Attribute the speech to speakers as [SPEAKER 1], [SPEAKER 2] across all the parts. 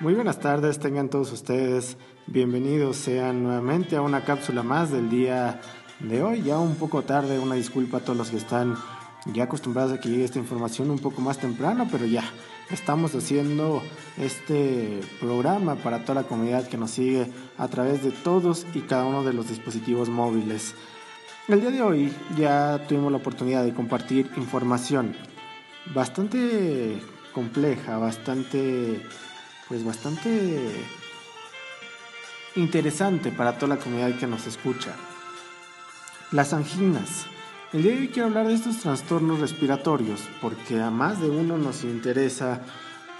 [SPEAKER 1] Muy buenas tardes, tengan todos ustedes bienvenidos sean nuevamente a una cápsula más del día de hoy, ya un poco tarde, una disculpa a todos los que están ya acostumbrados a que llegue esta información un poco más temprano, pero ya estamos haciendo este programa para toda la comunidad que nos sigue a través de todos y cada uno de los dispositivos móviles. El día de hoy ya tuvimos la oportunidad de compartir información bastante compleja, bastante pues bastante interesante para toda la comunidad que nos escucha. Las anginas. El día de hoy quiero hablar de estos trastornos respiratorios porque a más de uno nos interesa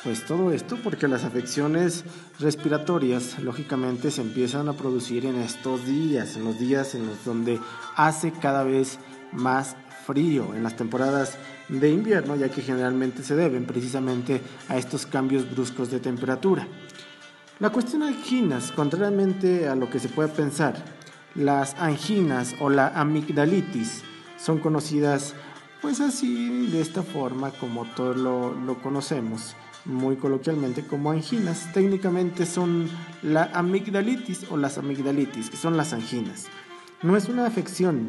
[SPEAKER 1] pues todo esto porque las afecciones respiratorias lógicamente se empiezan a producir en estos días, en los días en los donde hace cada vez más frío, en las temporadas de invierno, ya que generalmente se deben precisamente a estos cambios bruscos de temperatura. La cuestión anginas, contrariamente a lo que se puede pensar, las anginas o la amigdalitis son conocidas pues así, de esta forma como todos lo, lo conocemos, muy coloquialmente como anginas. Técnicamente son la amigdalitis o las amigdalitis, que son las anginas. No es una afección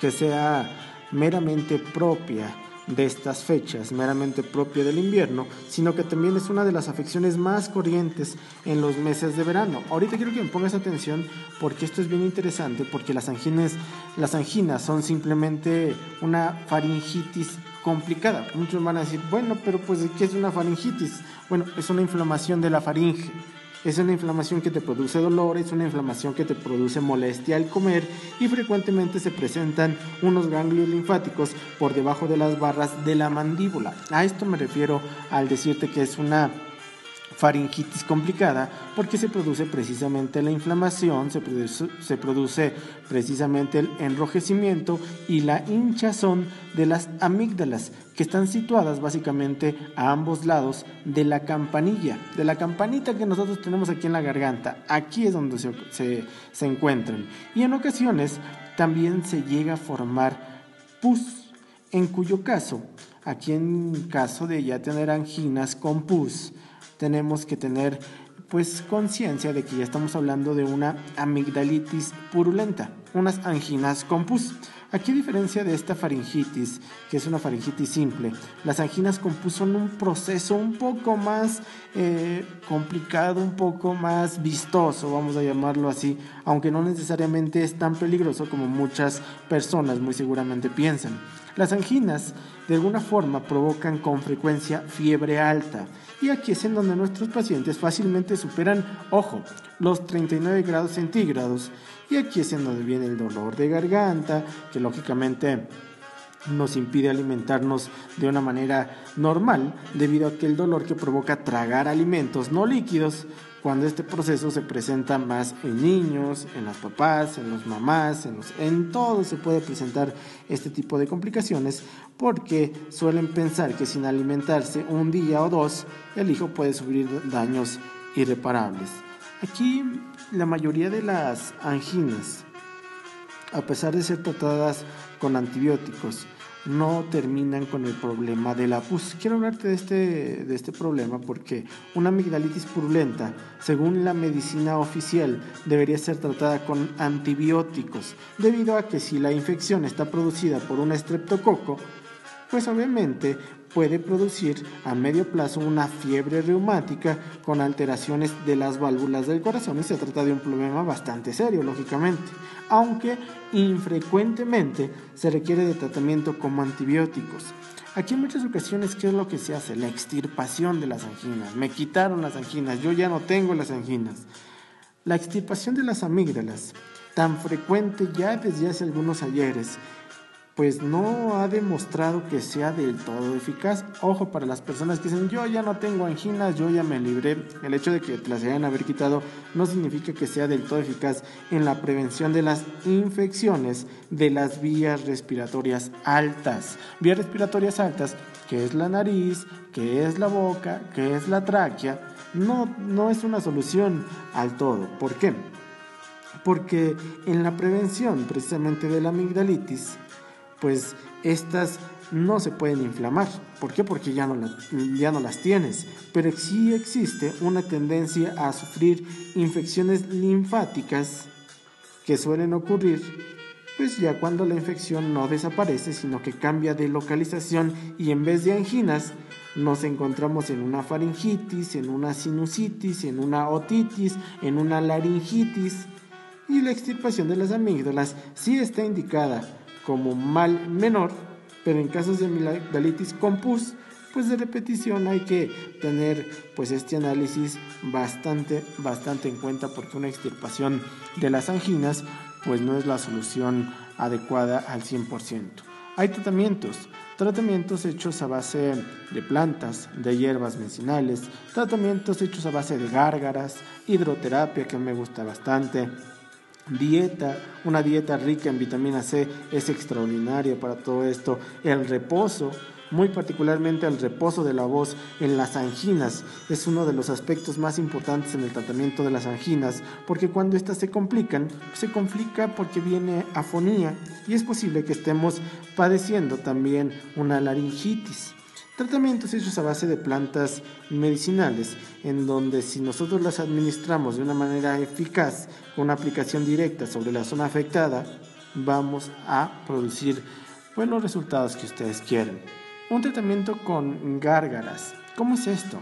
[SPEAKER 1] que sea meramente propia de estas fechas, meramente propia del invierno, sino que también es una de las afecciones más corrientes en los meses de verano. Ahorita quiero que me pongas atención porque esto es bien interesante, porque las anginas, las anginas son simplemente una faringitis complicada. Muchos van a decir, bueno, pero pues ¿qué es una faringitis? Bueno, es una inflamación de la faringe es una inflamación que te produce dolor, es una inflamación que te produce molestia al comer y frecuentemente se presentan unos ganglios linfáticos por debajo de las barras de la mandíbula. A esto me refiero al decirte que es una faringitis complicada porque se produce precisamente la inflamación, se produce, se produce, precisamente el enrojecimiento y la hinchazón de las amígdalas que están situadas básicamente a ambos lados de la campanilla, de la campanita que nosotros tenemos aquí en la garganta. Aquí es donde se, se, se encuentran. Y en ocasiones también se llega a formar pus, en cuyo caso, aquí en caso de ya tener anginas con pus, tenemos que tener pues conciencia de que ya estamos hablando de una amigdalitis purulenta, unas anginas con pus. Aquí a diferencia de esta faringitis, que es una faringitis simple, las anginas con pus son un proceso un poco más eh, complicado, un poco más vistoso, vamos a llamarlo así, aunque no necesariamente es tan peligroso como muchas personas muy seguramente piensan. Las anginas de alguna forma provocan con frecuencia fiebre alta y aquí es en donde nuestros pacientes fácilmente superan, ojo, los 39 grados centígrados. Y aquí es en donde viene el dolor de garganta, que lógicamente nos impide alimentarnos de una manera normal debido a que el dolor que provoca tragar alimentos no líquidos cuando este proceso se presenta más en niños, en las papás, en los mamás, en, los, en todo se puede presentar este tipo de complicaciones porque suelen pensar que sin alimentarse un día o dos el hijo puede sufrir daños irreparables. Aquí la mayoría de las anginas, a pesar de ser tratadas con antibióticos, no terminan con el problema de la pus. Quiero hablarte de este, de este problema porque una amigdalitis purulenta, según la medicina oficial, debería ser tratada con antibióticos, debido a que si la infección está producida por un estreptococo, pues obviamente puede producir a medio plazo una fiebre reumática con alteraciones de las válvulas del corazón y se trata de un problema bastante serio, lógicamente, aunque infrecuentemente se requiere de tratamiento como antibióticos. Aquí en muchas ocasiones, ¿qué es lo que se hace? La extirpación de las anginas. Me quitaron las anginas, yo ya no tengo las anginas. La extirpación de las amígdalas, tan frecuente ya desde hace algunos ayeres, pues no ha demostrado que sea del todo eficaz. Ojo para las personas que dicen, yo ya no tengo anginas, yo ya me libré. El hecho de que las hayan haber quitado no significa que sea del todo eficaz en la prevención de las infecciones de las vías respiratorias altas. Vías respiratorias altas, que es la nariz, que es la boca, que es la tráquea, no, no es una solución al todo. ¿Por qué? Porque en la prevención precisamente de la amigdalitis, pues estas no se pueden inflamar. ¿Por qué? Porque ya no, ya no las tienes. Pero sí existe una tendencia a sufrir infecciones linfáticas que suelen ocurrir pues ya cuando la infección no desaparece, sino que cambia de localización y en vez de anginas nos encontramos en una faringitis, en una sinusitis, en una otitis, en una laringitis. Y la extirpación de las amígdalas sí está indicada como mal menor, pero en casos de amigdalitis con pus, pues de repetición hay que tener pues este análisis bastante bastante en cuenta porque una extirpación de las anginas pues no es la solución adecuada al 100%. Hay tratamientos, tratamientos hechos a base de plantas, de hierbas medicinales, tratamientos hechos a base de gárgaras, hidroterapia que me gusta bastante, dieta, una dieta rica en vitamina C es extraordinaria para todo esto, el reposo, muy particularmente el reposo de la voz en las anginas. Es uno de los aspectos más importantes en el tratamiento de las anginas, porque cuando éstas se complican, se complica porque viene afonía y es posible que estemos padeciendo también una laringitis. Tratamientos hechos a base de plantas medicinales, en donde si nosotros las administramos de una manera eficaz, con una aplicación directa sobre la zona afectada, vamos a producir buenos resultados que ustedes quieren. Un tratamiento con gárgaras. ¿Cómo es esto?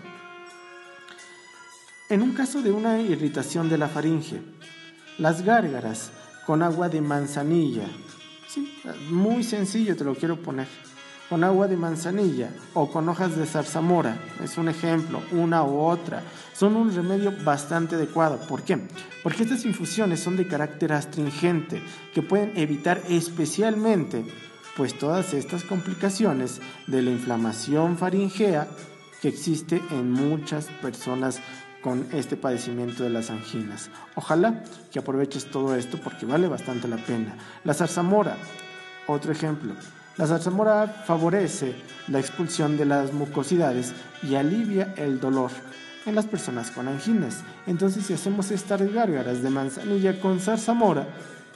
[SPEAKER 1] En un caso de una irritación de la faringe, las gárgaras con agua de manzanilla, sí, muy sencillo te lo quiero poner, con agua de manzanilla o con hojas de zarzamora, es un ejemplo, una u otra, son un remedio bastante adecuado. ¿Por qué? Porque estas infusiones son de carácter astringente que pueden evitar especialmente pues todas estas complicaciones de la inflamación faringea que existe en muchas personas con este padecimiento de las anginas. Ojalá que aproveches todo esto porque vale bastante la pena. La zarzamora, otro ejemplo. La zarzamora favorece la expulsión de las mucosidades y alivia el dolor en las personas con anginas. Entonces, si hacemos estas gárgaras de manzanilla con zarzamora,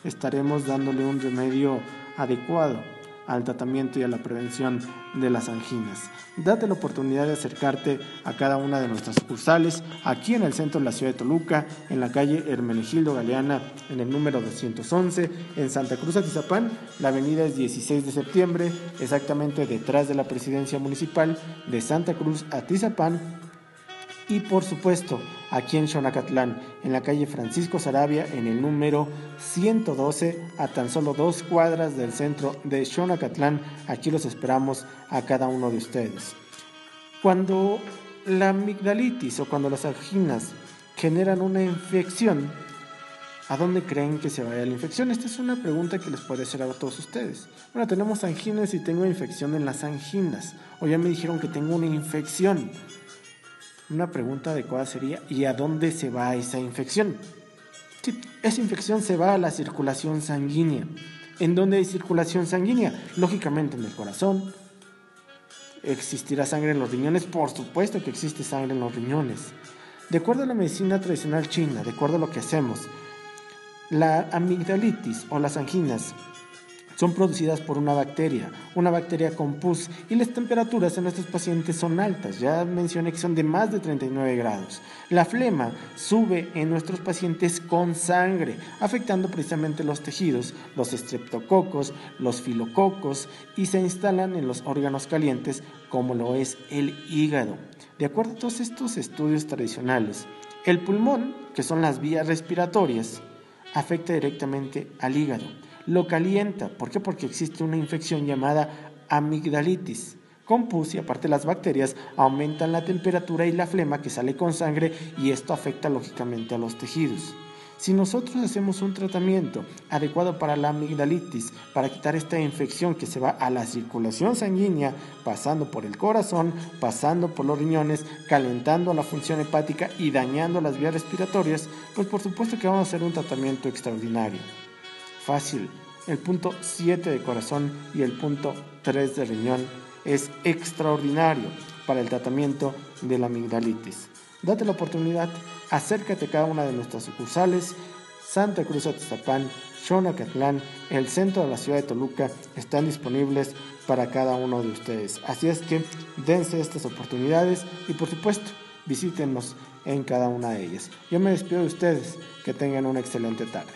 [SPEAKER 1] estaremos dándole un remedio adecuado al tratamiento y a la prevención de las anginas. Date la oportunidad de acercarte a cada una de nuestras sucursales aquí en el centro de la ciudad de Toluca, en la calle Hermenegildo Galeana, en el número 211, en Santa Cruz Atizapán. La avenida es 16 de septiembre, exactamente detrás de la presidencia municipal de Santa Cruz Atizapán. Y por supuesto, aquí en Xonacatlán, en la calle Francisco Sarabia, en el número 112, a tan solo dos cuadras del centro de Xonacatlán. Aquí los esperamos a cada uno de ustedes. Cuando la amigdalitis o cuando las anginas generan una infección, ¿a dónde creen que se vaya la infección? Esta es una pregunta que les puede hacer a todos ustedes. Bueno, tenemos anginas y tengo infección en las anginas. O ya me dijeron que tengo una infección. Una pregunta adecuada sería, ¿y a dónde se va esa infección? esa infección se va a la circulación sanguínea. ¿En dónde hay circulación sanguínea? Lógicamente en el corazón. ¿Existirá sangre en los riñones? Por supuesto que existe sangre en los riñones. De acuerdo a la medicina tradicional china, de acuerdo a lo que hacemos, la amigdalitis o las anginas son producidas por una bacteria, una bacteria con pus, y las temperaturas en nuestros pacientes son altas, ya mencioné que son de más de 39 grados. La flema sube en nuestros pacientes con sangre, afectando precisamente los tejidos, los estreptococos, los filococos, y se instalan en los órganos calientes como lo es el hígado. De acuerdo a todos estos estudios tradicionales, el pulmón, que son las vías respiratorias, afecta directamente al hígado lo calienta. ¿Por qué? Porque existe una infección llamada amigdalitis. Con pus y aparte las bacterias aumentan la temperatura y la flema que sale con sangre y esto afecta lógicamente a los tejidos. Si nosotros hacemos un tratamiento adecuado para la amigdalitis, para quitar esta infección que se va a la circulación sanguínea, pasando por el corazón, pasando por los riñones, calentando la función hepática y dañando las vías respiratorias, pues por supuesto que vamos a hacer un tratamiento extraordinario fácil. El punto 7 de corazón y el punto 3 de riñón es extraordinario para el tratamiento de la amigdalitis. Date la oportunidad, acércate a cada una de nuestras sucursales, Santa Cruz Atizapán, Xonacatlán, el centro de la ciudad de Toluca, están disponibles para cada uno de ustedes. Así es que dense estas oportunidades y por supuesto visítenos en cada una de ellas. Yo me despido de ustedes, que tengan una excelente tarde.